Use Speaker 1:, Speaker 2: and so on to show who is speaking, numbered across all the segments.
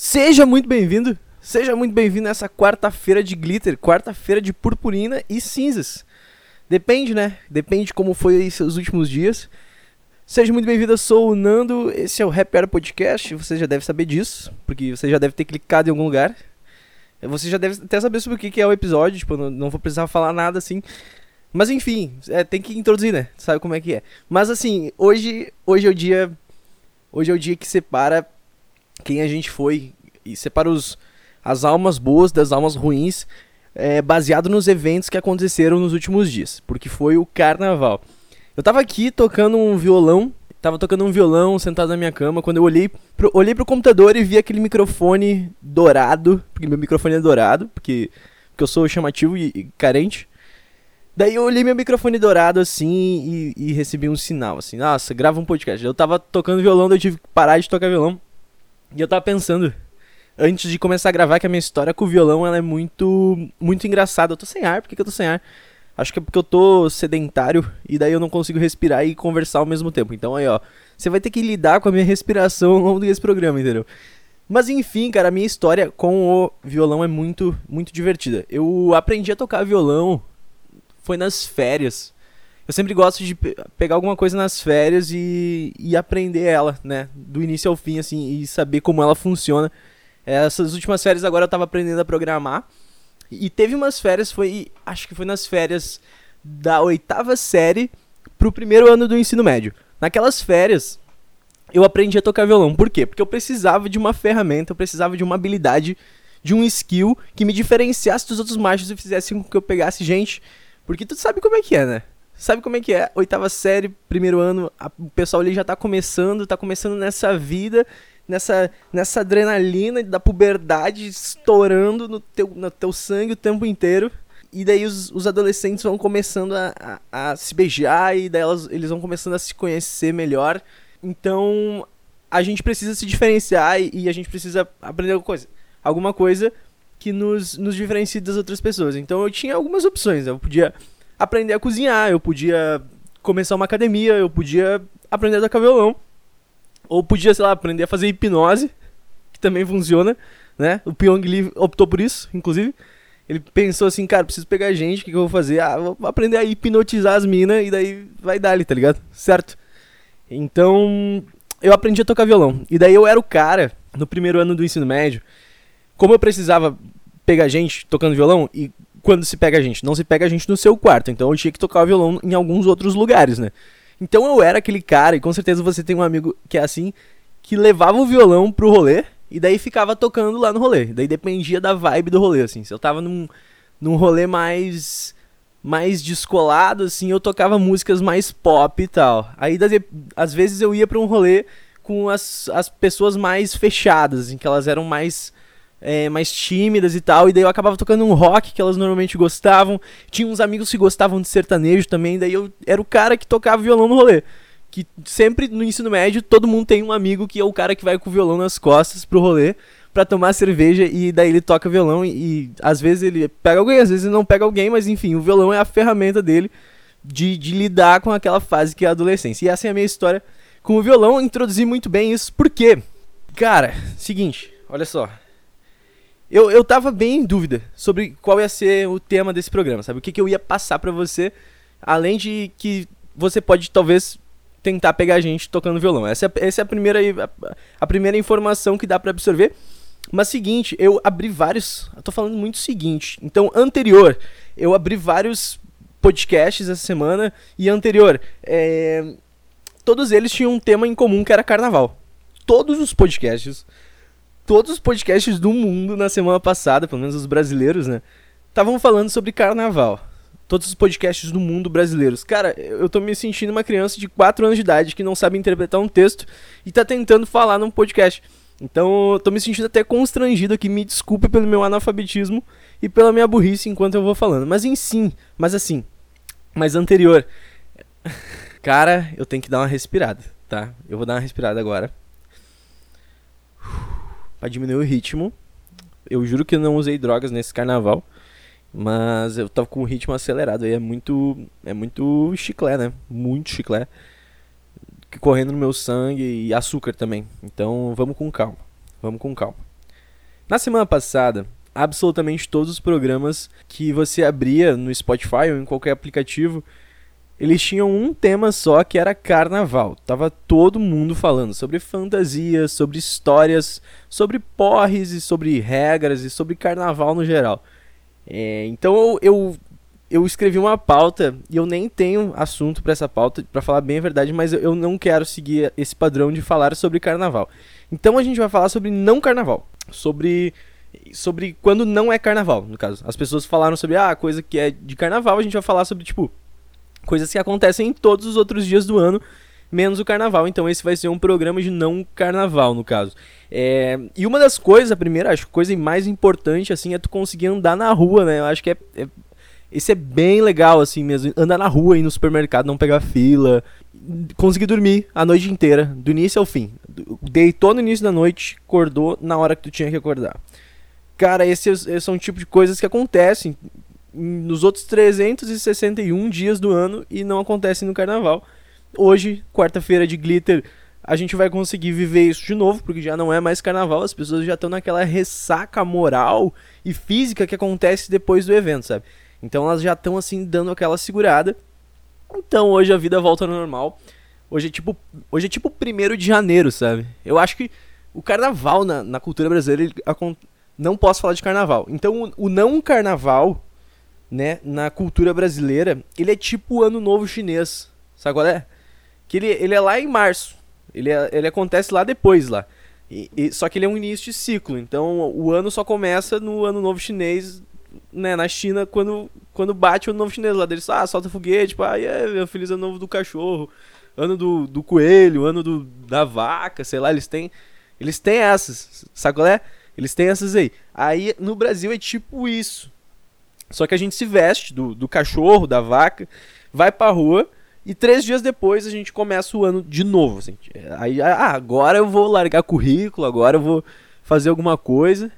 Speaker 1: Seja muito bem-vindo, seja muito bem-vindo nessa quarta-feira de glitter, quarta-feira de purpurina e cinzas. Depende, né? Depende como foi seus últimos dias. Seja muito bem-vindo, eu sou o Nando, esse é o Happy Hour Podcast, você já deve saber disso, porque você já deve ter clicado em algum lugar. Você já deve até saber sobre o que é o episódio, tipo, não, não vou precisar falar nada assim. Mas enfim, é, tem que introduzir, né? Sabe como é que é. Mas assim, hoje, hoje é o dia. Hoje é o dia que separa quem a gente foi e separa os, as almas boas das almas ruins, é, baseado nos eventos que aconteceram nos últimos dias, porque foi o carnaval. Eu tava aqui tocando um violão, tava tocando um violão sentado na minha cama, quando eu olhei pro, olhei pro computador e vi aquele microfone dourado, porque meu microfone é dourado, porque, porque eu sou chamativo e, e carente. Daí eu olhei meu microfone dourado assim e, e, recebi um sinal assim, nossa, grava um podcast. Eu tava tocando violão, daí eu tive que parar de tocar violão. E eu tava pensando, antes de começar a gravar, que a minha história com o violão ela é muito, muito engraçada. Eu tô sem ar, por que, que eu tô sem ar? Acho que é porque eu tô sedentário e daí eu não consigo respirar e conversar ao mesmo tempo. Então aí, ó, você vai ter que lidar com a minha respiração ao longo desse programa, entendeu? Mas enfim, cara, a minha história com o violão é muito, muito divertida. Eu aprendi a tocar violão foi nas férias. Eu sempre gosto de pe pegar alguma coisa nas férias e, e aprender ela, né? Do início ao fim, assim, e saber como ela funciona. Essas últimas férias agora eu tava aprendendo a programar. E teve umas férias, foi. Acho que foi nas férias da oitava série pro primeiro ano do ensino médio. Naquelas férias, eu aprendi a tocar violão. Por quê? Porque eu precisava de uma ferramenta, eu precisava de uma habilidade, de um skill que me diferenciasse dos outros machos e fizesse com que eu pegasse gente porque tu sabe como é que é, né? Sabe como é que é? Oitava série, primeiro ano, a, o pessoal ali já tá começando, tá começando nessa vida, nessa, nessa adrenalina da puberdade estourando no teu, no teu sangue o tempo inteiro. E daí os, os adolescentes vão começando a, a, a se beijar e daí elas, eles vão começando a se conhecer melhor. Então a gente precisa se diferenciar e, e a gente precisa aprender alguma coisa. Alguma coisa que nos, nos diferencia das outras pessoas. Então eu tinha algumas opções. Eu podia aprender a cozinhar, eu podia começar uma academia, eu podia aprender a tocar violão. Ou podia, sei lá, aprender a fazer hipnose, que também funciona, né? O Pyong Lee optou por isso, inclusive. Ele pensou assim, cara, preciso pegar gente, o que, que eu vou fazer? Ah, vou aprender a hipnotizar as minas e daí vai dar ali, tá ligado? Certo? Então, eu aprendi a tocar violão. E daí eu era o cara, no primeiro ano do ensino médio, como eu precisava pegar gente tocando violão, e quando se pega a gente? Não se pega a gente no seu quarto, então eu tinha que tocar o violão em alguns outros lugares, né? Então eu era aquele cara, e com certeza você tem um amigo que é assim, que levava o violão pro rolê, e daí ficava tocando lá no rolê. Daí dependia da vibe do rolê, assim. Se eu tava num, num rolê mais mais descolado, assim, eu tocava músicas mais pop e tal. Aí, às vezes, eu ia pra um rolê com as, as pessoas mais fechadas, em que elas eram mais é, mais tímidas e tal, e daí eu acabava tocando um rock que elas normalmente gostavam. Tinha uns amigos que gostavam de sertanejo também, daí eu era o cara que tocava violão no rolê. Que sempre no ensino médio todo mundo tem um amigo que é o cara que vai com o violão nas costas pro rolê para tomar cerveja e daí ele toca violão e, e, às vezes ele pega alguém, às vezes ele não pega alguém, mas enfim, o violão é a ferramenta dele de, de lidar com aquela fase que é a adolescência. E essa é a minha história com o violão, introduzi muito bem isso, porque, cara, seguinte, olha só, eu, eu tava bem em dúvida sobre qual ia ser o tema desse programa, sabe? O que, que eu ia passar para você, além de que você pode talvez tentar pegar a gente tocando violão. Essa é, essa é a, primeira, a, a primeira informação que dá para absorver. Mas seguinte, eu abri vários. Eu tô falando muito seguinte. Então, anterior, eu abri vários podcasts essa semana. E anterior, é, todos eles tinham um tema em comum que era carnaval. Todos os podcasts todos os podcasts do mundo na semana passada, pelo menos os brasileiros, né? Estavam falando sobre carnaval. Todos os podcasts do mundo brasileiros. Cara, eu tô me sentindo uma criança de 4 anos de idade que não sabe interpretar um texto e tá tentando falar num podcast. Então, eu tô me sentindo até constrangido aqui. Me desculpe pelo meu analfabetismo e pela minha burrice enquanto eu vou falando. Mas em sim, mas assim, mais anterior. Cara, eu tenho que dar uma respirada, tá? Eu vou dar uma respirada agora para diminuir o ritmo. Eu juro que não usei drogas nesse carnaval, mas eu tava com o ritmo acelerado aí, é muito é muito chiclé, né? Muito chiclé correndo no meu sangue e açúcar também. Então, vamos com calma. Vamos com calma. Na semana passada, absolutamente todos os programas que você abria no Spotify ou em qualquer aplicativo, eles tinham um tema só que era carnaval. Tava todo mundo falando sobre fantasias, sobre histórias, sobre porres e sobre regras e sobre carnaval no geral. É, então eu, eu, eu, escrevi uma pauta e eu nem tenho assunto para essa pauta, para falar bem a verdade, mas eu, eu não quero seguir esse padrão de falar sobre carnaval. Então a gente vai falar sobre não carnaval, sobre sobre quando não é carnaval, no caso. As pessoas falaram sobre ah, coisa que é de carnaval, a gente vai falar sobre tipo coisas que acontecem em todos os outros dias do ano, menos o carnaval. Então esse vai ser um programa de não carnaval, no caso. É... E uma das coisas, a primeira, acho que coisa mais importante, assim, é tu conseguir andar na rua, né? Eu acho que é, é... Esse é bem legal, assim mesmo. Andar na rua, ir no supermercado, não pegar fila. Conseguir dormir a noite inteira, do início ao fim. Deitou no início da noite, acordou na hora que tu tinha que acordar. Cara, esses, esses são o tipo de coisas que acontecem nos outros 361 dias do ano e não acontecem no carnaval. Hoje, quarta-feira de glitter, a gente vai conseguir viver isso de novo, porque já não é mais carnaval, as pessoas já estão naquela ressaca moral e física que acontece depois do evento, sabe? Então elas já estão assim dando aquela segurada. Então hoje a vida volta ao normal. Hoje é tipo, hoje é tipo primeiro de janeiro, sabe? Eu acho que o carnaval na, na cultura brasileira, ele, não posso falar de carnaval. Então o, o não carnaval né, na cultura brasileira, ele é tipo o ano novo chinês. Sabe qual é? Que ele, ele é lá em março. Ele, é, ele acontece lá depois lá. E, e, só que ele é um início de ciclo. Então o ano só começa no ano novo chinês, né, na China, quando, quando bate o ano novo chinês lá deles. Ah, solta foguete, tipo, ah, é, feliz ano novo do cachorro, ano do, do coelho, ano do, da vaca, sei lá, eles têm. Eles têm essas. Sabe qual é? Eles têm essas aí. Aí no Brasil é tipo isso. Só que a gente se veste do, do cachorro, da vaca, vai pra rua e três dias depois a gente começa o ano de novo. Assim. Aí, ah, agora eu vou largar currículo, agora eu vou fazer alguma coisa.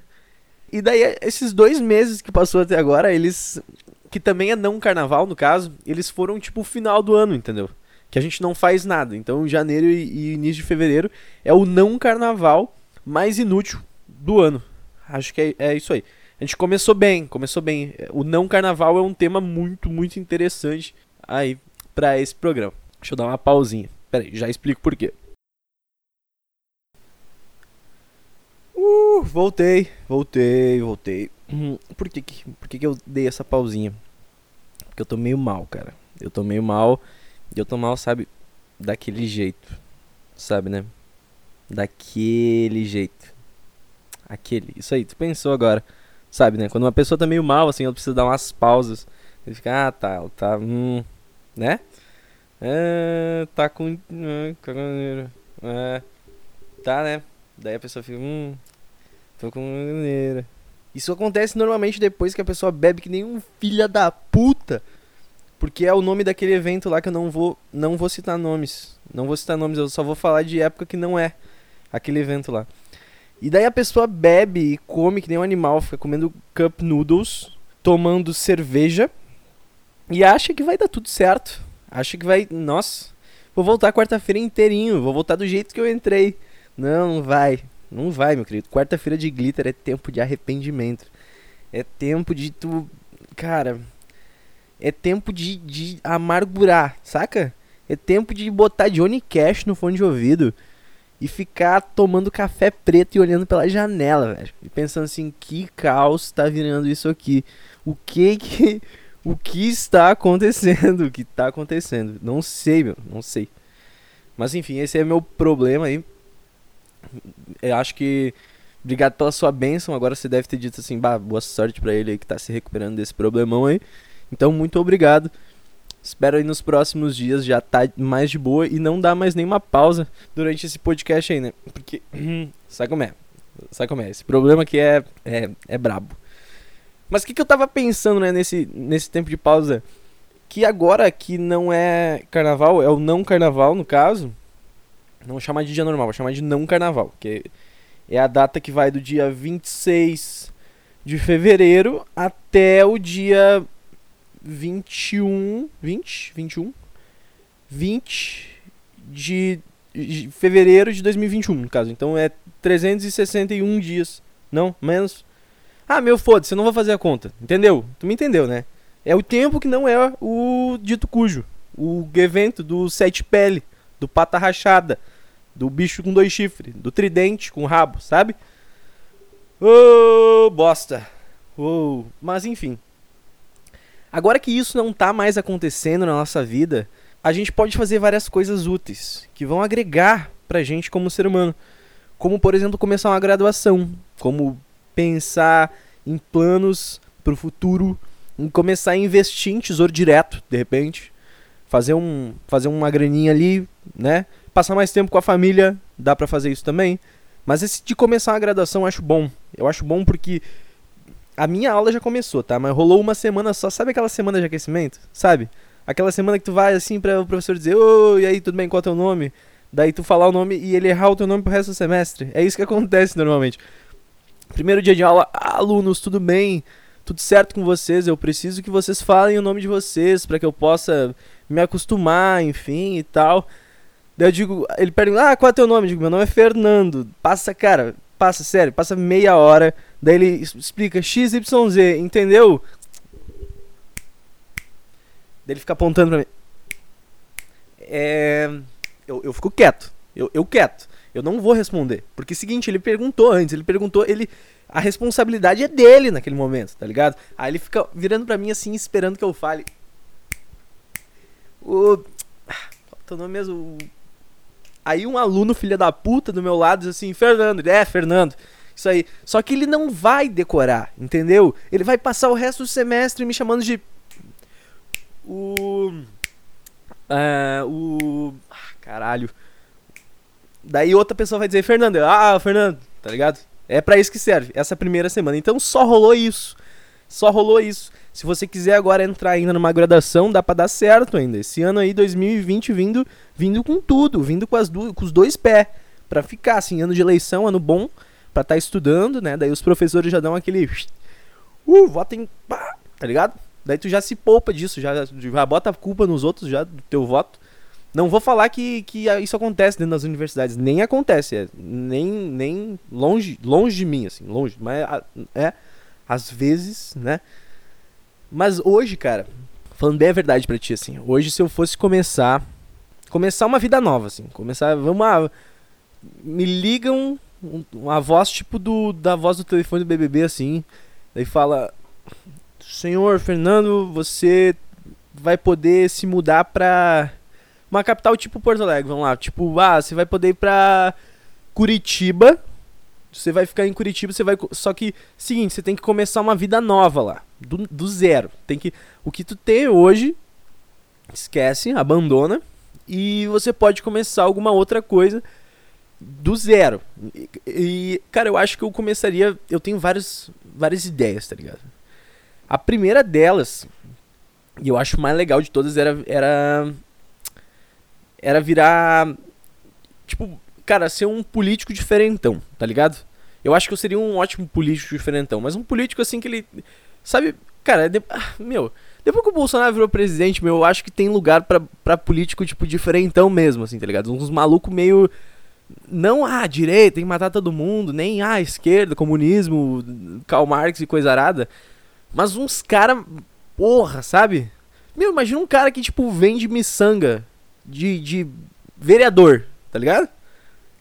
Speaker 1: E daí, esses dois meses que passou até agora, eles. Que também é não carnaval, no caso, eles foram tipo o final do ano, entendeu? Que a gente não faz nada. Então, janeiro e, e início de fevereiro é o não carnaval mais inútil do ano. Acho que é, é isso aí. A gente começou bem, começou bem. O não carnaval é um tema muito, muito interessante aí para esse programa. Deixa eu dar uma pausinha. Pera aí, já explico por quê. Uh, voltei, voltei, voltei. Hum, por que, que, por que, que eu dei essa pausinha? Porque eu tô meio mal, cara. Eu tô meio mal. E eu tô mal, sabe, daquele jeito. Sabe, né? Daquele jeito. Aquele. Isso aí, tu pensou agora. Sabe, né? Quando uma pessoa tá meio mal, assim, ela precisa dar umas pausas. Ele fica, ah, tá, tá, hum, né? É, tá com. É, tá, né? Daí a pessoa fica, hum, tô com. Isso acontece normalmente depois que a pessoa bebe que nem um filho da puta. Porque é o nome daquele evento lá que eu não vou, não vou citar nomes. Não vou citar nomes, eu só vou falar de época que não é aquele evento lá. E daí a pessoa bebe e come que nem um animal, fica comendo cup noodles, tomando cerveja e acha que vai dar tudo certo. Acha que vai, nossa, vou voltar quarta-feira inteirinho, vou voltar do jeito que eu entrei. Não, não vai. Não vai, meu querido. Quarta-feira de glitter é tempo de arrependimento. É tempo de tu, cara, é tempo de, de amargurar, saca? É tempo de botar Johnny Cash no fone de ouvido e ficar tomando café preto e olhando pela janela, velho. E pensando assim, que caos tá virando isso aqui? O que que o que está acontecendo? O que tá acontecendo? Não sei, meu, não sei. Mas enfim, esse é meu problema aí. Eu acho que obrigado pela sua bênção. Agora você deve ter dito assim, bah, boa sorte para ele aí que tá se recuperando desse problemão aí. Então, muito obrigado. Espero aí nos próximos dias já tá mais de boa e não dar mais nenhuma pausa durante esse podcast aí, né? Porque, sabe como é? Sabe como é? Esse problema aqui é, é, é brabo. Mas o que, que eu tava pensando, né, nesse, nesse tempo de pausa? Que agora que não é carnaval, é o não carnaval no caso. Não vou chamar de dia normal, vou chamar de não carnaval. Que é a data que vai do dia 26 de fevereiro até o dia 21. 20? 21? 20 de, de fevereiro de 2021, no caso. Então é 361 dias Não, menos. Ah, meu, foda-se, eu não vou fazer a conta. Entendeu? Tu me entendeu, né? É o tempo que não é o dito cujo. O evento do sete pele, do pata rachada, do bicho com dois chifres, do tridente com rabo, sabe? Ô, oh, bosta. Oh. Mas enfim. Agora que isso não tá mais acontecendo na nossa vida, a gente pode fazer várias coisas úteis que vão agregar pra gente como ser humano. Como, por exemplo, começar uma graduação, como pensar em planos pro futuro, em começar a investir em tesouro direto, de repente, fazer um fazer uma graninha ali, né? Passar mais tempo com a família, dá para fazer isso também. Mas esse de começar uma graduação eu acho bom. Eu acho bom porque a minha aula já começou, tá? Mas rolou uma semana só. Sabe aquela semana de aquecimento? Sabe? Aquela semana que tu vai assim para o professor dizer: Oi, e aí, tudo bem? Qual é o teu nome? Daí tu falar o nome e ele errar o teu nome pro resto do semestre. É isso que acontece normalmente. Primeiro dia de aula, alunos, tudo bem? Tudo certo com vocês? Eu preciso que vocês falem o nome de vocês para que eu possa me acostumar, enfim e tal. Daí eu digo, ele pergunta: Ah, qual é o teu nome? Eu digo: Meu nome é Fernando. Passa, cara, passa, sério, passa meia hora. Daí ele explica XYZ, entendeu? Daí ele fica apontando pra mim. É. Eu, eu fico quieto. Eu, eu quieto. Eu não vou responder. Porque é o seguinte, ele perguntou antes, ele perguntou, ele. A responsabilidade é dele naquele momento, tá ligado? Aí ele fica virando pra mim assim, esperando que eu fale. O. Teu nome mesmo? Aí um aluno, filha da puta, do meu lado, diz assim, Fernando. é, Fernando. Isso aí. Só que ele não vai decorar, entendeu? Ele vai passar o resto do semestre me chamando de. O. Uh, o. Ah, caralho. Daí outra pessoa vai dizer, Fernando. Ah, Fernando, tá ligado? É para isso que serve, essa primeira semana. Então só rolou isso. Só rolou isso. Se você quiser agora entrar ainda numa graduação, dá para dar certo ainda. Esse ano aí, 2020, vindo, vindo com tudo, vindo com, as com os dois pés. para ficar, assim, ano de eleição, ano bom, pra estar tá estudando, né? Daí os professores já dão aquele. Uh, votem. Tá ligado? Daí tu já se poupa disso, já, já bota a culpa nos outros já do teu voto. Não vou falar que, que isso acontece dentro das universidades, nem acontece, é, nem, nem longe, longe de mim, assim, longe, mas é, às vezes, né? Mas hoje, cara, falando bem a verdade pra ti, assim, hoje se eu fosse começar, começar uma vida nova, assim, começar, vamos lá, me ligam uma voz tipo do da voz do telefone do BBB, assim, daí fala, senhor Fernando, você vai poder se mudar pra uma capital tipo Porto Alegre, vamos lá, tipo, ah, você vai poder ir pra Curitiba, você vai ficar em Curitiba, você vai. Só que, seguinte, você tem que começar uma vida nova lá. Do, do zero. Tem que. O que tu tem hoje, esquece, abandona. E você pode começar alguma outra coisa do zero. E, cara, eu acho que eu começaria. Eu tenho vários, várias ideias, tá ligado? A primeira delas, e eu acho mais legal de todas, era. Era, era virar. Tipo, cara, ser um político diferentão, tá ligado? Eu acho que eu seria um ótimo político diferentão, mas um político assim que ele. Sabe, cara, de, ah, meu, depois que o Bolsonaro virou presidente, meu, eu acho que tem lugar pra, pra político, tipo, diferentão mesmo, assim, tá ligado? Uns malucos meio. Não, ah, direita, tem que matar todo mundo, nem, ah, esquerda, comunismo, Karl Marx e coisa arada. Mas uns cara, porra, sabe? Meu, imagina um cara que, tipo, vende miçanga de, de vereador, tá ligado?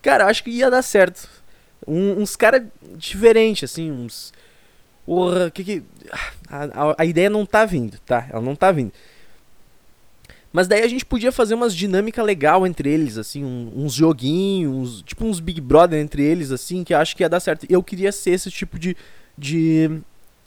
Speaker 1: Cara, acho que ia dar certo. Um, uns caras diferentes, assim, uns. Porra, que que. A, a, a, ideia não tá vindo, tá? Ela não tá vindo. Mas daí a gente podia fazer umas dinâmicas legal entre eles, assim, um, uns joguinhos, tipo uns Big Brother entre eles, assim, que acho que ia dar certo. Eu queria ser esse tipo de, de,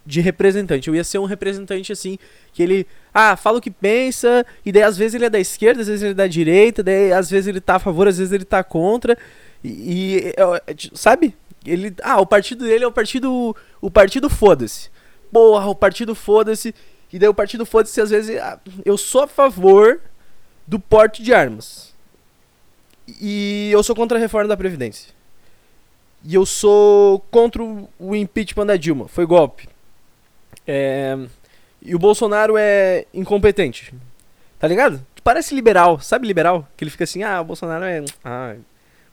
Speaker 1: de representante. Eu ia ser um representante, assim, que ele, ah, fala o que pensa, e daí às vezes ele é da esquerda, às vezes ele é da direita, daí às vezes ele tá a favor, às vezes ele tá contra. E, e sabe? Ele, ah, o partido dele é o partido o partido foda-se. Porra, o partido foda-se. E daí o partido foda-se às vezes ah, eu sou a favor do porte de armas. E eu sou contra a reforma da previdência. E eu sou contra o impeachment da Dilma, foi golpe. É, e o Bolsonaro é incompetente. Tá ligado? Parece liberal, sabe liberal? Que ele fica assim, ah, o Bolsonaro é. Ah,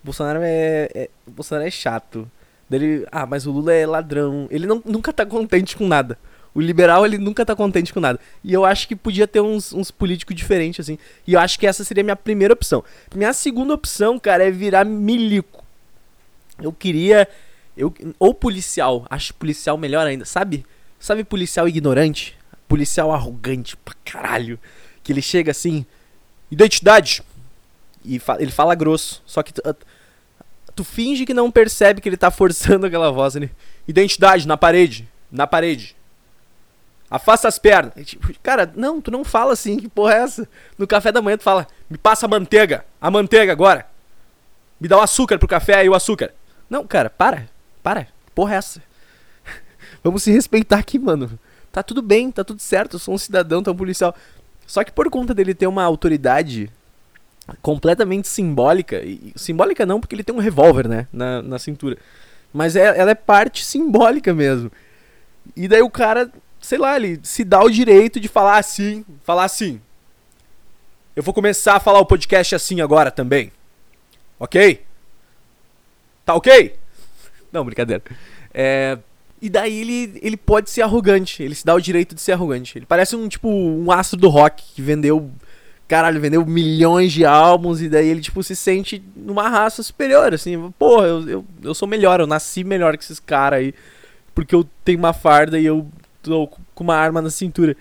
Speaker 1: Bolsonaro é, é, Bolsonaro é chato. Dele, ah, mas o Lula é ladrão. Ele não, nunca tá contente com nada. O liberal, ele nunca tá contente com nada. E eu acho que podia ter uns, uns políticos diferentes, assim. E eu acho que essa seria a minha primeira opção. Minha segunda opção, cara, é virar milico. Eu queria. Eu, ou policial. Acho policial melhor ainda. Sabe? Sabe policial ignorante? Policial arrogante pra caralho. Que ele chega assim. Identidade! E fa ele fala grosso. Só que tu, tu finge que não percebe que ele tá forçando aquela voz ali. Identidade, na parede. Na parede. Afasta as pernas. Tipo, cara, não, tu não fala assim, que porra é essa? No café da manhã tu fala, me passa a manteiga, a manteiga agora. Me dá o açúcar pro café e o açúcar. Não, cara, para, para, porra é essa? Vamos se respeitar aqui, mano. Tá tudo bem, tá tudo certo, eu sou um cidadão, tu é um policial. Só que por conta dele ter uma autoridade completamente simbólica, e simbólica não, porque ele tem um revólver, né, na, na cintura. Mas é, ela é parte simbólica mesmo. E daí o cara sei lá, ele se dá o direito de falar assim, falar assim. Eu vou começar a falar o podcast assim agora também. Ok? Tá ok? Não, brincadeira. É, e daí ele, ele pode ser arrogante. Ele se dá o direito de ser arrogante. Ele parece um tipo um astro do rock que vendeu. Caralho, vendeu milhões de álbuns e daí ele, tipo, se sente numa raça superior, assim. Porra, eu, eu, eu sou melhor, eu nasci melhor que esses caras aí. Porque eu tenho uma farda e eu tô com uma arma na cintura.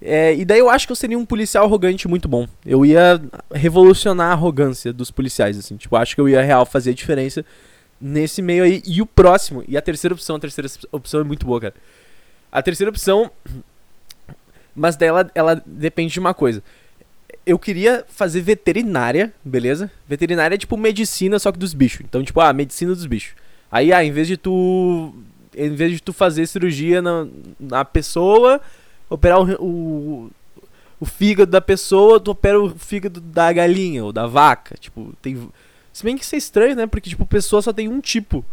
Speaker 1: É, e daí eu acho que eu seria um policial arrogante muito bom. Eu ia revolucionar a arrogância dos policiais, assim. Tipo, acho que eu ia real fazer a diferença nesse meio aí. E o próximo, e a terceira opção, a terceira opção é muito boa, cara. A terceira opção, mas dela ela depende de uma coisa. Eu queria fazer veterinária, beleza? Veterinária é tipo medicina, só que dos bichos. Então, tipo, ah, medicina dos bichos. Aí, ah, em vez de tu em vez de tu fazer cirurgia na, na pessoa, operar o, o, o, fígado da pessoa, tu opera o fígado da galinha ou da vaca. Tipo, tem. Se bem que isso é estranho, né? Porque, tipo, pessoa só tem um tipo.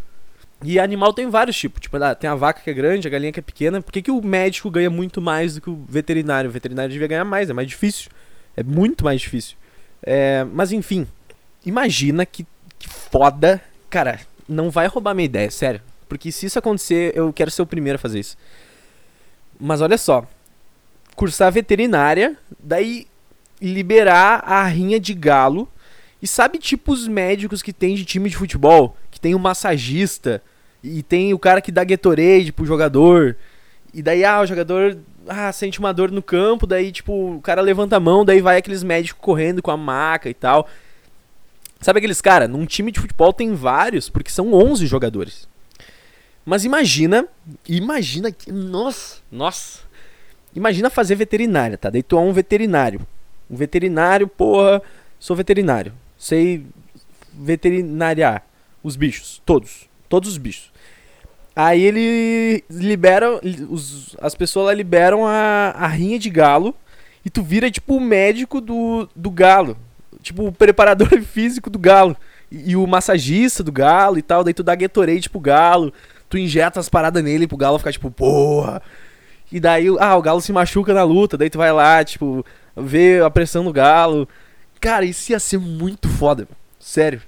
Speaker 1: E animal tem vários tipos. Tipo, ah, tem a vaca que é grande, a galinha que é pequena. Por que, que o médico ganha muito mais do que o veterinário? O veterinário devia ganhar mais, é mais difícil. É muito mais difícil. É, mas enfim, imagina que, que foda. Cara, não vai roubar minha ideia, sério. Porque se isso acontecer, eu quero ser o primeiro a fazer isso. Mas olha só. Cursar veterinária, daí liberar a rinha de galo. E sabe tipo os médicos que tem de time de futebol? Que tem o um massagista e tem o cara que dá Gatorade pro jogador. E daí, ah, o jogador ah, sente uma dor no campo, daí, tipo, o cara levanta a mão, daí vai aqueles médicos correndo com a maca e tal. Sabe aqueles cara? Num time de futebol tem vários, porque são 11 jogadores. Mas imagina, imagina que, nossa, nossa. Imagina fazer veterinária, tá? Daí tu é um veterinário. Um veterinário, porra, sou veterinário. Sei veterinariar os bichos, todos, todos os bichos. Aí ele libera, os, as pessoas lá liberam a, a rinha de galo e tu vira tipo o médico do, do galo. Tipo o preparador físico do galo. E, e o massagista do galo e tal. Daí tu dá Gatorade pro galo tu injeta as paradas nele pro galo ficar tipo, porra. E daí, ah, o galo se machuca na luta, daí tu vai lá, tipo, ver a pressão do galo. Cara, isso ia ser muito foda, sério.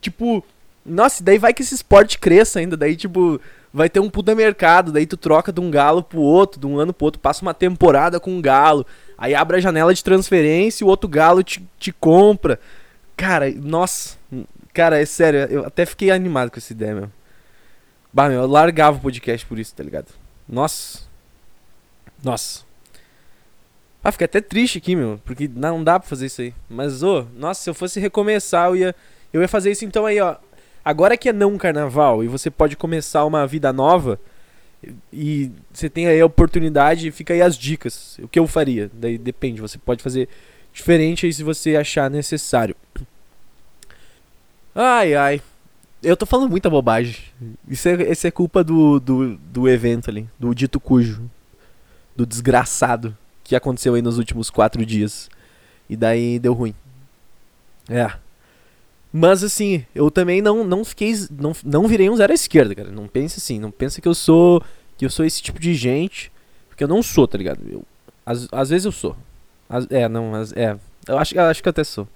Speaker 1: Tipo, nossa, daí vai que esse esporte cresça ainda, daí, tipo, vai ter um puta mercado, daí tu troca de um galo pro outro, de um ano pro outro, passa uma temporada com um galo, aí abre a janela de transferência e o outro galo te, te compra. Cara, nossa, cara, é sério, eu até fiquei animado com essa ideia, meu. Bah, meu, eu largava o podcast por isso, tá ligado? Nossa. Nossa. Ah, fiquei até triste aqui, meu, porque não dá pra fazer isso aí. Mas, ô, nossa, se eu fosse recomeçar, eu ia, eu ia fazer isso então aí, ó. Agora que é não carnaval e você pode começar uma vida nova e você tem aí a oportunidade, fica aí as dicas. O que eu faria? Daí depende, você pode fazer diferente aí se você achar necessário. Ai, ai. Eu tô falando muita bobagem. Isso é, isso é culpa do, do, do evento ali, do dito cujo. Do desgraçado que aconteceu aí nos últimos quatro dias. E daí deu ruim. É. Mas assim, eu também não, não fiquei. Não, não virei um zero à esquerda, cara. Não pense assim. Não pense que eu sou. Que eu sou esse tipo de gente. Porque eu não sou, tá ligado? Eu, às, às vezes eu sou. As, é, não, as, é. Eu acho, eu acho que eu até sou.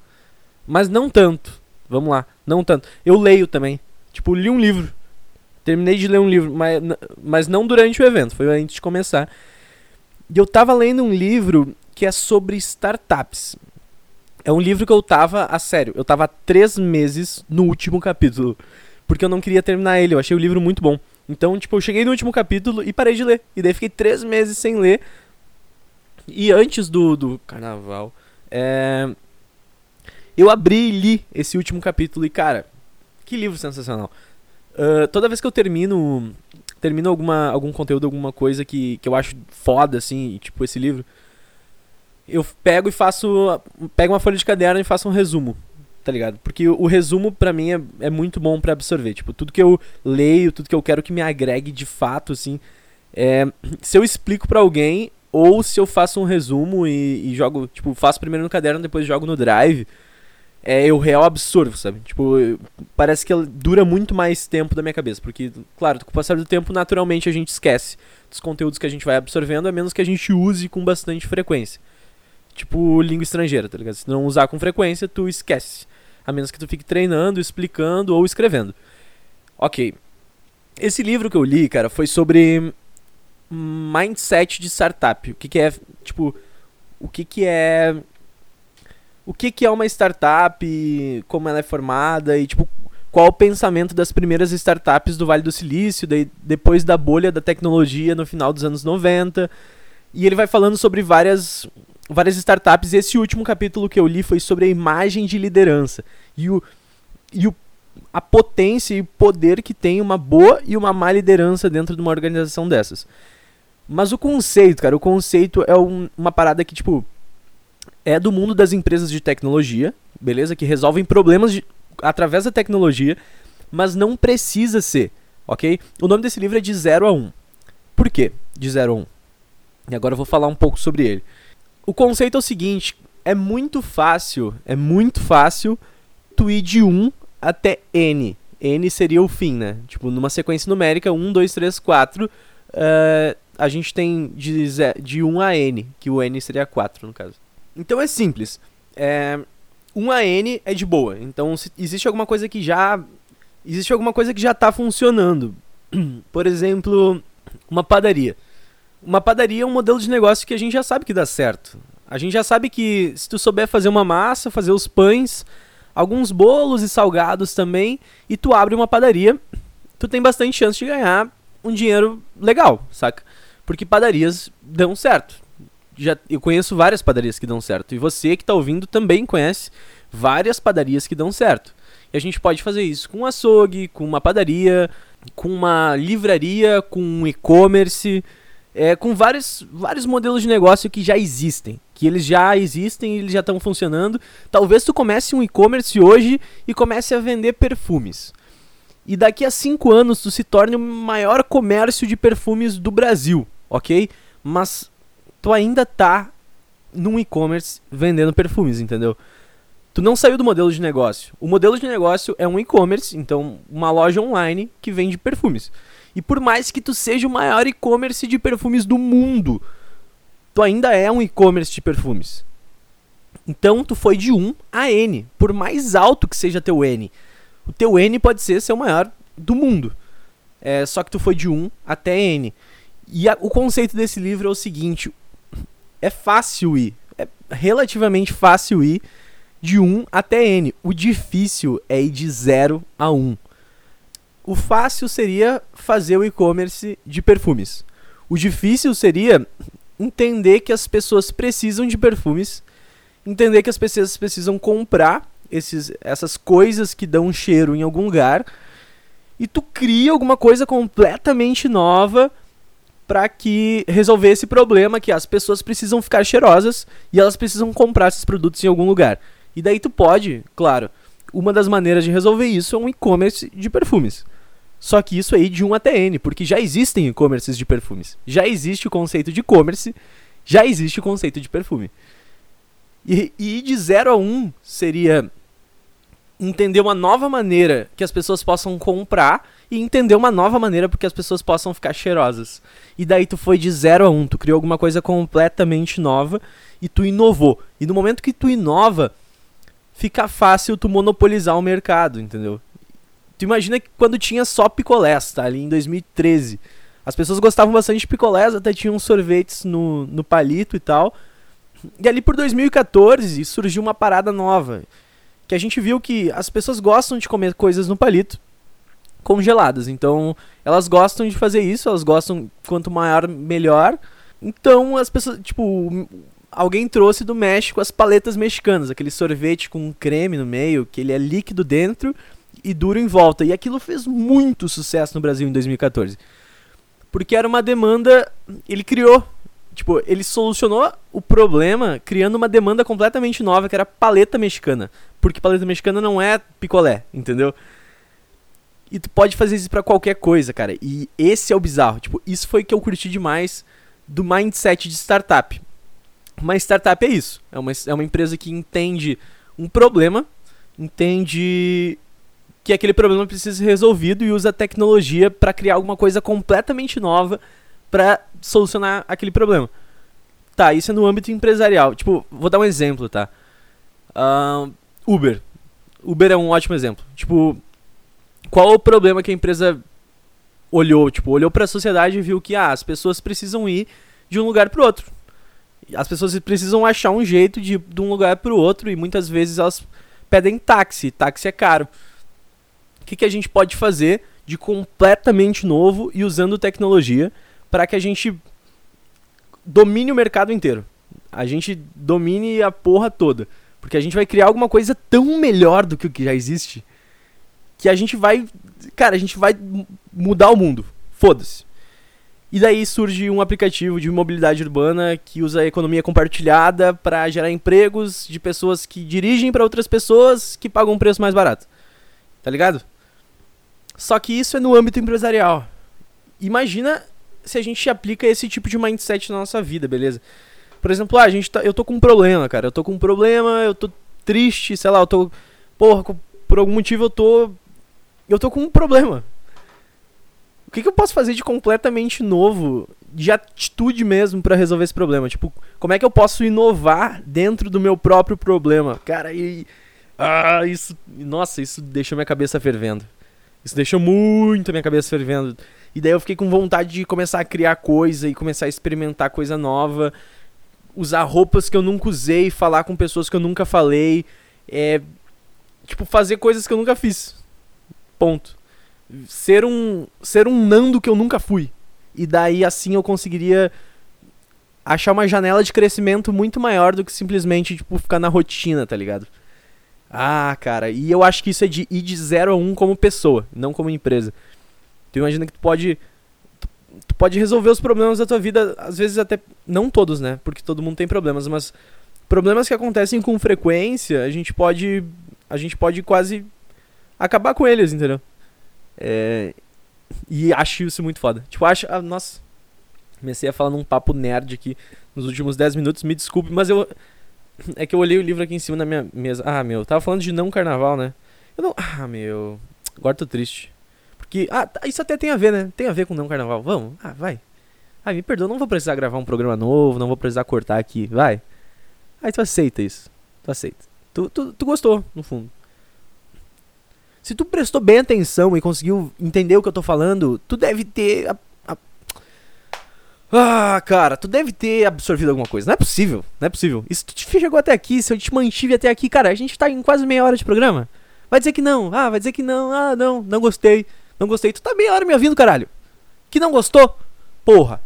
Speaker 1: Mas não tanto. Vamos lá. Não tanto. Eu leio também. Tipo, li um livro. Terminei de ler um livro, mas, mas não durante o evento, foi antes de começar. E eu tava lendo um livro que é sobre startups. É um livro que eu tava, a sério, eu tava há três meses no último capítulo. Porque eu não queria terminar ele, eu achei o livro muito bom. Então, tipo, eu cheguei no último capítulo e parei de ler. E daí fiquei três meses sem ler. E antes do, do carnaval, é... eu abri e li esse último capítulo. E, cara, que livro sensacional. Uh, toda vez que eu termino termino alguma, algum conteúdo, alguma coisa que, que eu acho foda, assim, tipo esse livro, eu pego e faço. Pego uma folha de caderno e faço um resumo, tá ligado? Porque o, resumo, para mim, é, é muito bom para absorver. Tipo, tudo que eu leio, tudo que eu quero que me agregue de fato, assim. É, se eu explico para alguém, ou se eu faço um resumo e, e, jogo, tipo, faço primeiro no caderno, depois jogo no drive é, eu real absorvo, sabe? Tipo, parece que dura muito mais tempo da minha cabeça. Porque, claro, com o passar do tempo, naturalmente a gente esquece dos conteúdos que a gente vai absorvendo, a menos que a gente use com bastante frequência. Tipo, língua estrangeira, tá ligado? Se não usar com frequência, tu esquece. A menos que tu fique treinando, explicando ou escrevendo. Ok. Esse livro que eu li, cara, foi sobre mindset de startup. O que, que é, tipo, o que, que é o que, que é uma startup, como ela é formada e tipo qual o pensamento das primeiras startups do Vale do Silício, daí, depois da bolha da tecnologia no final dos anos 90. E ele vai falando sobre várias, várias startups. Esse último capítulo que eu li foi sobre a imagem de liderança e, o, e o, a potência e poder que tem uma boa e uma má liderança dentro de uma organização dessas. Mas o conceito, cara, o conceito é um, uma parada que, tipo, é do mundo das empresas de tecnologia, beleza? Que resolvem problemas de, através da tecnologia, mas não precisa ser, ok? O nome desse livro é De 0 a 1. Um. Por quê? De 0 a 1. Um. E agora eu vou falar um pouco sobre ele. O conceito é o seguinte: é muito fácil, é muito fácil tu ir de 1 até N. N seria o fim, né? Tipo, numa sequência numérica, 1, 2, 3, 4. Uh, a gente tem de, de 1 a N, que o N seria 4 no caso. Então é simples. É, um AN é de boa. Então existe alguma coisa que já existe alguma coisa que já está funcionando. Por exemplo, uma padaria. Uma padaria é um modelo de negócio que a gente já sabe que dá certo. A gente já sabe que se tu souber fazer uma massa, fazer os pães, alguns bolos e salgados também, e tu abre uma padaria, tu tem bastante chance de ganhar um dinheiro legal, saca? Porque padarias dão certo já eu conheço várias padarias que dão certo. E você que está ouvindo também conhece várias padarias que dão certo. E a gente pode fazer isso com um açougue, com uma padaria, com uma livraria, com um e-commerce, é, com vários, vários modelos de negócio que já existem. Que eles já existem, eles já estão funcionando. Talvez tu comece um e-commerce hoje e comece a vender perfumes. E daqui a cinco anos tu se torne o maior comércio de perfumes do Brasil, ok? Mas tu ainda tá num e-commerce vendendo perfumes, entendeu? Tu não saiu do modelo de negócio. O modelo de negócio é um e-commerce, então uma loja online que vende perfumes. E por mais que tu seja o maior e-commerce de perfumes do mundo, tu ainda é um e-commerce de perfumes. Então tu foi de 1 a N, por mais alto que seja teu N. O teu N pode ser seu maior do mundo. É, só que tu foi de 1 até N. E a, o conceito desse livro é o seguinte: é fácil ir. É relativamente fácil ir de 1 até N. O difícil é ir de 0 a 1. O fácil seria fazer o e-commerce de perfumes. O difícil seria entender que as pessoas precisam de perfumes, entender que as pessoas precisam comprar esses, essas coisas que dão cheiro em algum lugar, e tu cria alguma coisa completamente nova para que resolver esse problema que as pessoas precisam ficar cheirosas e elas precisam comprar esses produtos em algum lugar. E daí tu pode, claro, uma das maneiras de resolver isso é um e-commerce de perfumes. Só que isso aí de 1 até N, porque já existem e-commerces de perfumes. Já existe o conceito de e-commerce, já existe o conceito de perfume. E, e de 0 a 1 seria entender uma nova maneira que as pessoas possam comprar e entender uma nova maneira porque as pessoas possam ficar cheirosas. E daí tu foi de 0 a 1, um, tu criou alguma coisa completamente nova e tu inovou. E no momento que tu inova, fica fácil tu monopolizar o mercado, entendeu? Tu imagina que quando tinha só picolés, tá? Ali em 2013. As pessoas gostavam bastante de picolés, até tinham sorvetes no, no palito e tal. E ali por 2014 surgiu uma parada nova. Que a gente viu que as pessoas gostam de comer coisas no palito congeladas. Então, elas gostam de fazer isso, elas gostam quanto maior, melhor. Então, as pessoas, tipo, alguém trouxe do México as paletas mexicanas, aquele sorvete com creme no meio, que ele é líquido dentro e duro em volta. E aquilo fez muito sucesso no Brasil em 2014. Porque era uma demanda, ele criou, tipo, ele solucionou o problema criando uma demanda completamente nova, que era paleta mexicana. Porque paleta mexicana não é picolé, entendeu? E tu pode fazer isso para qualquer coisa, cara. E esse é o bizarro. Tipo, isso foi que eu curti demais do mindset de startup. Uma startup é isso. É uma, é uma empresa que entende um problema, entende que aquele problema precisa ser resolvido e usa tecnologia para criar alguma coisa completamente nova para solucionar aquele problema. Tá, isso é no âmbito empresarial. Tipo, vou dar um exemplo, tá? Uh, Uber. Uber é um ótimo exemplo. Tipo, qual o problema que a empresa olhou? Tipo, olhou para a sociedade e viu que ah, as pessoas precisam ir de um lugar para outro. As pessoas precisam achar um jeito de ir de um lugar para o outro e muitas vezes elas pedem táxi. Táxi é caro. O que, que a gente pode fazer de completamente novo e usando tecnologia para que a gente domine o mercado inteiro? A gente domine a porra toda. Porque a gente vai criar alguma coisa tão melhor do que o que já existe que a gente vai. Cara, a gente vai mudar o mundo. Foda-se. E daí surge um aplicativo de mobilidade urbana que usa a economia compartilhada para gerar empregos de pessoas que dirigem para outras pessoas que pagam um preço mais barato. Tá ligado? Só que isso é no âmbito empresarial. Imagina se a gente aplica esse tipo de mindset na nossa vida, beleza? Por exemplo, ah, a gente tá, eu tô com um problema, cara. Eu tô com um problema, eu tô triste, sei lá, eu tô. Porra, por algum motivo eu tô eu tô com um problema. O que, que eu posso fazer de completamente novo, de atitude mesmo, para resolver esse problema? Tipo, como é que eu posso inovar dentro do meu próprio problema? Cara, e. Ah, isso. Nossa, isso deixou minha cabeça fervendo. Isso deixou muito a minha cabeça fervendo. E daí eu fiquei com vontade de começar a criar coisa e começar a experimentar coisa nova. Usar roupas que eu nunca usei, falar com pessoas que eu nunca falei. É. Tipo, fazer coisas que eu nunca fiz. Ponto. Ser um, ser um Nando que eu nunca fui. E daí assim eu conseguiria achar uma janela de crescimento muito maior do que simplesmente, tipo, ficar na rotina, tá ligado? Ah, cara, e eu acho que isso é de ir de 0 a 1 um como pessoa, não como empresa. Tu imagina que tu pode. Tu pode resolver os problemas da tua vida, às vezes até. Não todos, né? Porque todo mundo tem problemas, mas problemas que acontecem com frequência, a gente pode. A gente pode quase acabar com eles, entendeu? É, e acho isso muito foda. Tipo, acho. Ah, nossa. Comecei a falar num papo nerd aqui nos últimos 10 minutos, me desculpe, mas eu. É que eu olhei o livro aqui em cima da minha mesa. Ah, meu, tava falando de não carnaval, né? Eu não. Ah, meu. Agora tô triste. Porque. Ah, tá, isso até tem a ver, né? Tem a ver com não carnaval. Vamos? Ah, vai. Ah, me perdoa, não vou precisar gravar um programa novo, não vou precisar cortar aqui. Vai. Aí tu aceita isso. Tu aceita. Tu, tu, tu gostou, no fundo. Se tu prestou bem atenção e conseguiu entender o que eu tô falando, tu deve ter. A, a... Ah, cara, tu deve ter absorvido alguma coisa. Não é possível, não é possível. E se tu chegou até aqui, se eu te mantive até aqui, cara, a gente tá em quase meia hora de programa. Vai dizer que não, ah, vai dizer que não, ah, não, não gostei, não gostei. Tu tá meia hora me ouvindo, caralho. Que não gostou? Porra.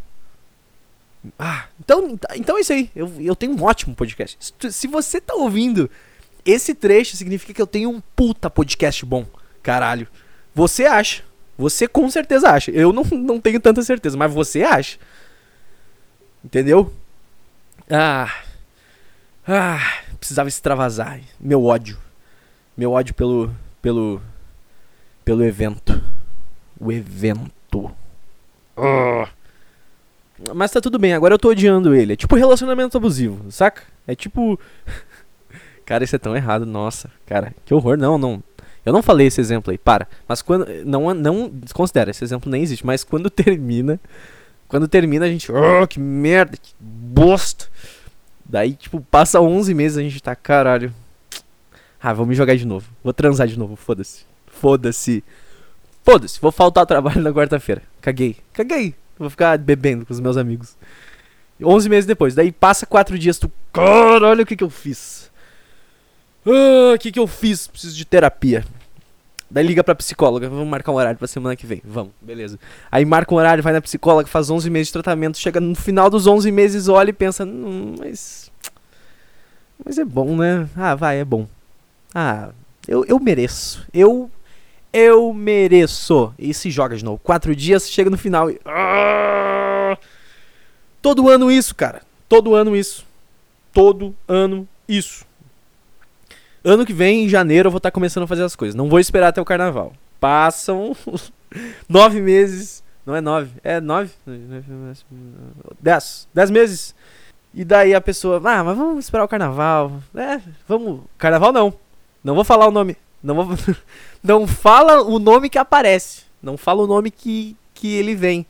Speaker 1: Ah, então, então é isso aí. Eu, eu tenho um ótimo podcast. Se, você tá ouvindo esse trecho significa que eu tenho um puta podcast bom. Caralho. Você acha. Você com certeza acha. Eu não, não tenho tanta certeza, mas você acha. Entendeu? Ah. Ah. Precisava extravasar. Meu ódio. Meu ódio pelo. pelo. pelo evento. O evento. Ah. Mas tá tudo bem, agora eu tô odiando ele. É tipo relacionamento abusivo, saca? É tipo. Cara, isso é tão errado, nossa. Cara, que horror. Não, não. Eu não falei esse exemplo aí, para. Mas quando. Não, não. Considera, esse exemplo nem existe. Mas quando termina. Quando termina, a gente. Oh, que merda, que bosta. Daí, tipo, passa 11 meses a gente tá, caralho. Ah, vou me jogar de novo. Vou transar de novo, foda-se. Foda-se. Foda-se, vou faltar ao trabalho na quarta-feira. Caguei. Caguei. Vou ficar bebendo com os meus amigos. 11 meses depois. Daí passa 4 dias, tu. Caralho, o que que eu fiz? Ah, o que que eu fiz? Preciso de terapia. Daí liga pra psicóloga, vamos marcar um horário pra semana que vem. Vamos, beleza. Aí marca um horário, vai na psicóloga, faz 11 meses de tratamento, chega no final dos 11 meses, olha e pensa, hum, mas. Mas é bom, né? Ah, vai, é bom. Ah, eu, eu mereço. Eu. Eu mereço. E se joga de novo. Quatro dias, chega no final e. Ah! Todo ano isso, cara. Todo ano isso. Todo ano isso. Ano que vem, em janeiro, eu vou estar começando a fazer as coisas. Não vou esperar até o carnaval. Passam nove meses. Não é nove, é nove? Dez. Dez meses. E daí a pessoa, ah, mas vamos esperar o carnaval. É, vamos. Carnaval não. Não vou falar o nome. Não, não fala o nome que aparece. Não fala o nome que, que ele vem.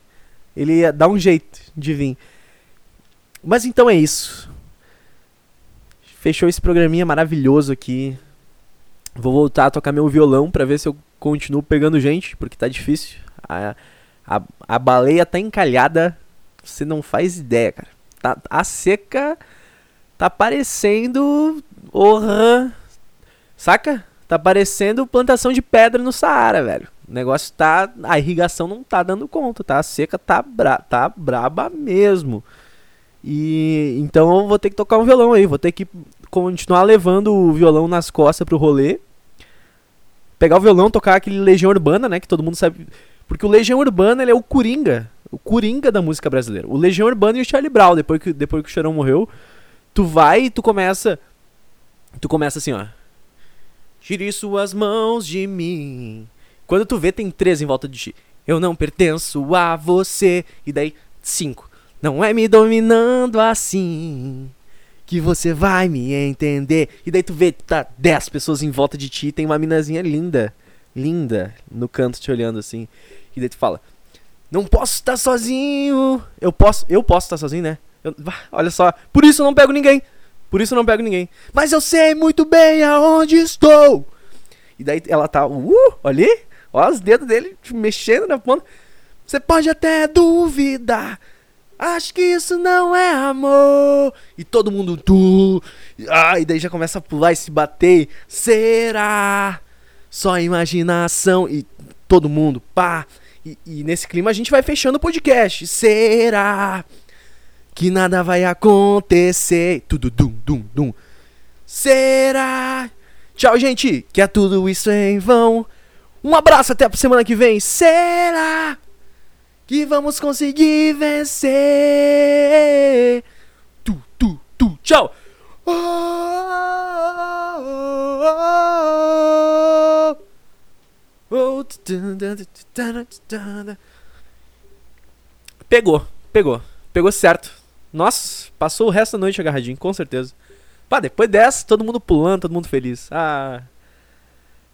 Speaker 1: Ele dá um jeito de vir. Mas então é isso. Fechou esse programinha maravilhoso aqui. Vou voltar a tocar meu violão para ver se eu continuo pegando gente, porque tá difícil. A, a, a baleia tá encalhada. Você não faz ideia, cara. Tá, a seca tá parecendo. Orra. Saca? Tá parecendo plantação de pedra no Saara, velho. O negócio tá. A irrigação não tá dando conta, tá? A seca tá, bra, tá braba mesmo. E então eu vou ter que tocar um violão aí, vou ter que continuar levando o violão nas costas pro rolê. Pegar o violão, tocar aquele Legião Urbana, né, que todo mundo sabe, porque o Legião Urbana ele é o coringa, o coringa da música brasileira. O Legião Urbana e o Charlie Brown, depois que depois que o Chorão morreu, tu vai e tu começa tu começa assim, ó. Tire suas mãos de mim. Quando tu vê tem três em volta de ti. Eu não pertenço a você. E daí cinco. Não é me dominando assim que você vai me entender. E daí tu vê, tá 10 pessoas em volta de ti e tem uma minazinha linda, linda, no canto te olhando assim. E daí tu fala: "Não posso estar sozinho". Eu posso, eu posso estar sozinho, né? Eu, olha só, por isso eu não pego ninguém. Por isso eu não pego ninguém. Mas eu sei muito bem aonde estou. E daí ela tá, uh, ali, olha os dedos dele mexendo na ponta. Você pode até duvidar Acho que isso não é amor. E todo mundo. Tu, ah, e daí já começa a pular e se bater. Será? Só imaginação. E todo mundo, pá. E, e nesse clima a gente vai fechando o podcast. Será? Que nada vai acontecer. Tudo dum, dum, dum. Será? Tchau, gente. Que é tudo isso em vão. Um abraço até a semana que vem. Será? que vamos conseguir vencer. Tu, tu, tu, tchau. Pegou, pegou, pegou certo. Nossa, passou o resto da noite agarradinho, com certeza. Pá, depois dessa, todo mundo pulando, todo mundo feliz. Ah,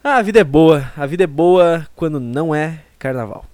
Speaker 1: ah, a vida é boa. A vida é boa quando não é carnaval.